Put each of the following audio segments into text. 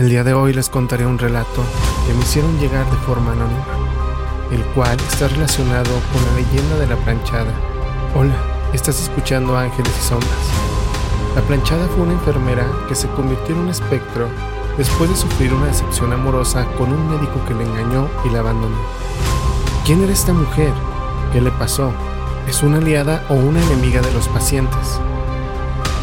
El día de hoy les contaré un relato que me hicieron llegar de forma anónima, el cual está relacionado con la leyenda de la planchada. Hola, estás escuchando Ángeles y Sombras. La planchada fue una enfermera que se convirtió en un espectro después de sufrir una decepción amorosa con un médico que le engañó y la abandonó. ¿Quién era esta mujer? ¿Qué le pasó? ¿Es una aliada o una enemiga de los pacientes?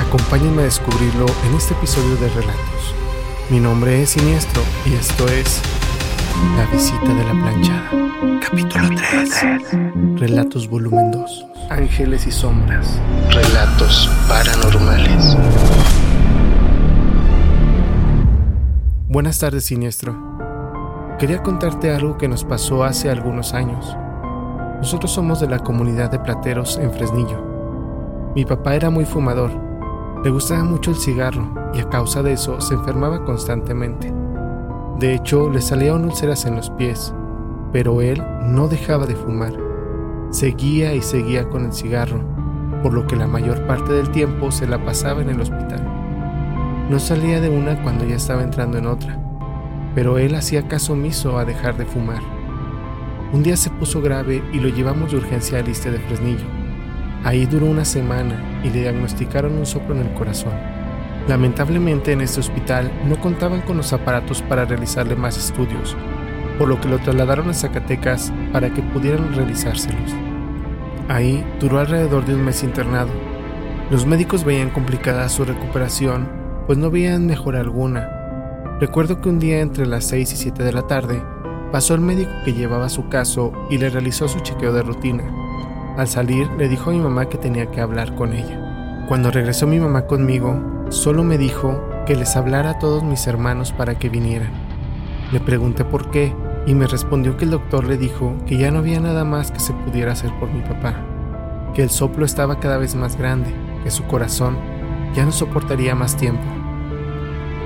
Acompáñenme a descubrirlo en este episodio de Relatos. Mi nombre es Siniestro y esto es La visita de la planchada. Capítulo 3. Relatos volumen 2. Ángeles y sombras. Relatos paranormales. Buenas tardes, Siniestro. Quería contarte algo que nos pasó hace algunos años. Nosotros somos de la comunidad de plateros en Fresnillo. Mi papá era muy fumador le gustaba mucho el cigarro y a causa de eso se enfermaba constantemente. De hecho, le salían úlceras en los pies, pero él no dejaba de fumar. Seguía y seguía con el cigarro, por lo que la mayor parte del tiempo se la pasaba en el hospital. No salía de una cuando ya estaba entrando en otra, pero él hacía caso omiso a dejar de fumar. Un día se puso grave y lo llevamos de urgencia al Iste de Fresnillo. Ahí duró una semana y le diagnosticaron un soplo en el corazón. Lamentablemente en este hospital no contaban con los aparatos para realizarle más estudios, por lo que lo trasladaron a Zacatecas para que pudieran realizárselos. Ahí duró alrededor de un mes internado. Los médicos veían complicada su recuperación, pues no veían mejora alguna. Recuerdo que un día entre las 6 y 7 de la tarde, pasó el médico que llevaba su caso y le realizó su chequeo de rutina. Al salir le dijo a mi mamá que tenía que hablar con ella. Cuando regresó mi mamá conmigo, solo me dijo que les hablara a todos mis hermanos para que vinieran. Le pregunté por qué y me respondió que el doctor le dijo que ya no había nada más que se pudiera hacer por mi papá, que el soplo estaba cada vez más grande, que su corazón ya no soportaría más tiempo.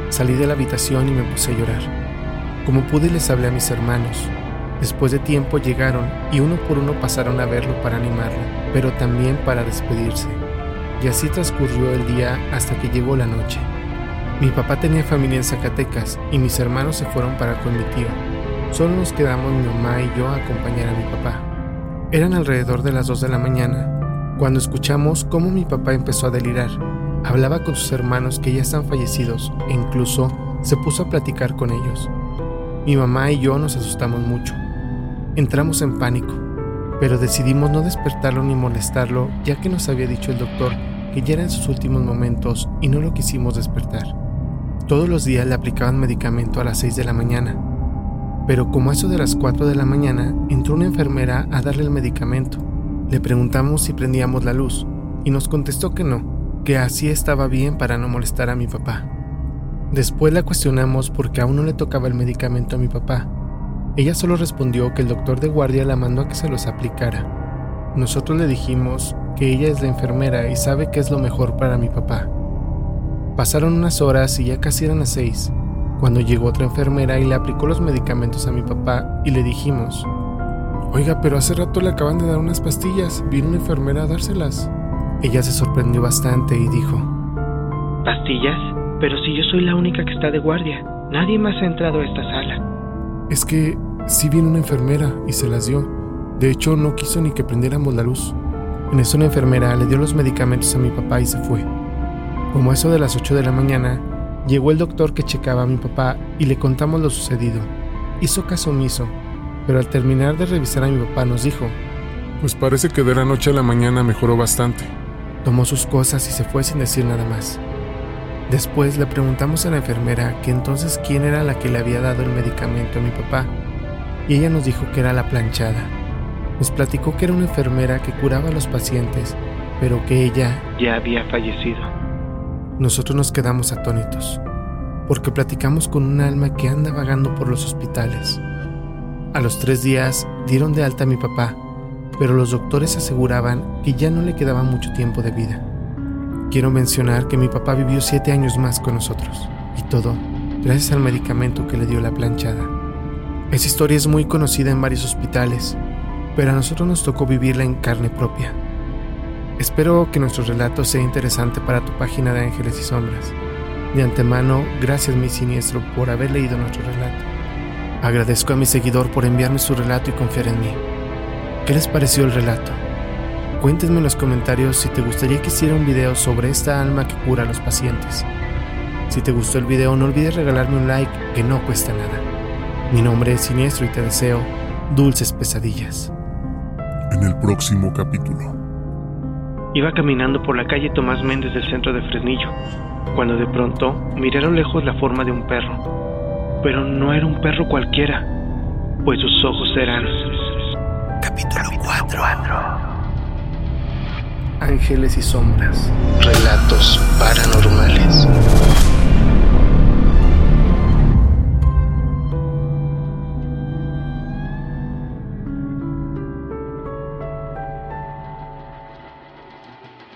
Salí de la habitación y me puse a llorar. Como pude les hablé a mis hermanos, Después de tiempo llegaron y uno por uno pasaron a verlo para animarlo, pero también para despedirse. Y así transcurrió el día hasta que llegó la noche. Mi papá tenía familia en Zacatecas y mis hermanos se fueron para con mi tío. Solo nos quedamos mi mamá y yo a acompañar a mi papá. Eran alrededor de las 2 de la mañana, cuando escuchamos cómo mi papá empezó a delirar. Hablaba con sus hermanos que ya están fallecidos e incluso se puso a platicar con ellos. Mi mamá y yo nos asustamos mucho Entramos en pánico, pero decidimos no despertarlo ni molestarlo ya que nos había dicho el doctor que ya era en sus últimos momentos y no lo quisimos despertar. Todos los días le aplicaban medicamento a las 6 de la mañana, pero como eso de las 4 de la mañana entró una enfermera a darle el medicamento. Le preguntamos si prendíamos la luz y nos contestó que no, que así estaba bien para no molestar a mi papá. Después la cuestionamos porque aún no le tocaba el medicamento a mi papá ella solo respondió que el doctor de guardia la mandó a que se los aplicara. Nosotros le dijimos que ella es la enfermera y sabe que es lo mejor para mi papá. Pasaron unas horas y ya casi eran las seis, cuando llegó otra enfermera y le aplicó los medicamentos a mi papá y le dijimos, Oiga, pero hace rato le acaban de dar unas pastillas, vino una enfermera a dárselas. Ella se sorprendió bastante y dijo, ¿Pastillas? Pero si yo soy la única que está de guardia, nadie más ha entrado a esta sala. Es que sí vino una enfermera y se las dio. De hecho, no quiso ni que prendiéramos la luz. En eso una enfermera le dio los medicamentos a mi papá y se fue. Como eso de las 8 de la mañana, llegó el doctor que checaba a mi papá y le contamos lo sucedido. Hizo caso omiso, pero al terminar de revisar a mi papá nos dijo, Pues parece que de la noche a la mañana mejoró bastante. Tomó sus cosas y se fue sin decir nada más. Después le preguntamos a la enfermera que entonces quién era la que le había dado el medicamento a mi papá, y ella nos dijo que era la planchada. Nos platicó que era una enfermera que curaba a los pacientes, pero que ella ya había fallecido. Nosotros nos quedamos atónitos, porque platicamos con un alma que anda vagando por los hospitales. A los tres días dieron de alta a mi papá, pero los doctores aseguraban que ya no le quedaba mucho tiempo de vida. Quiero mencionar que mi papá vivió siete años más con nosotros, y todo gracias al medicamento que le dio la planchada. Esa historia es muy conocida en varios hospitales, pero a nosotros nos tocó vivirla en carne propia. Espero que nuestro relato sea interesante para tu página de Ángeles y Sombras. De antemano, gracias mi siniestro por haber leído nuestro relato. Agradezco a mi seguidor por enviarme su relato y confiar en mí. ¿Qué les pareció el relato? Cuéntenme en los comentarios si te gustaría que hiciera un video sobre esta alma que cura a los pacientes. Si te gustó el video no olvides regalarme un like que no cuesta nada. Mi nombre es Siniestro y te deseo dulces pesadillas. En el próximo capítulo. Iba caminando por la calle Tomás Méndez del centro de Fresnillo, cuando de pronto miré a lo lejos la forma de un perro. Pero no era un perro cualquiera, pues sus ojos eran... Capítulo 4. Ángeles y Sombras. Relatos paranormales.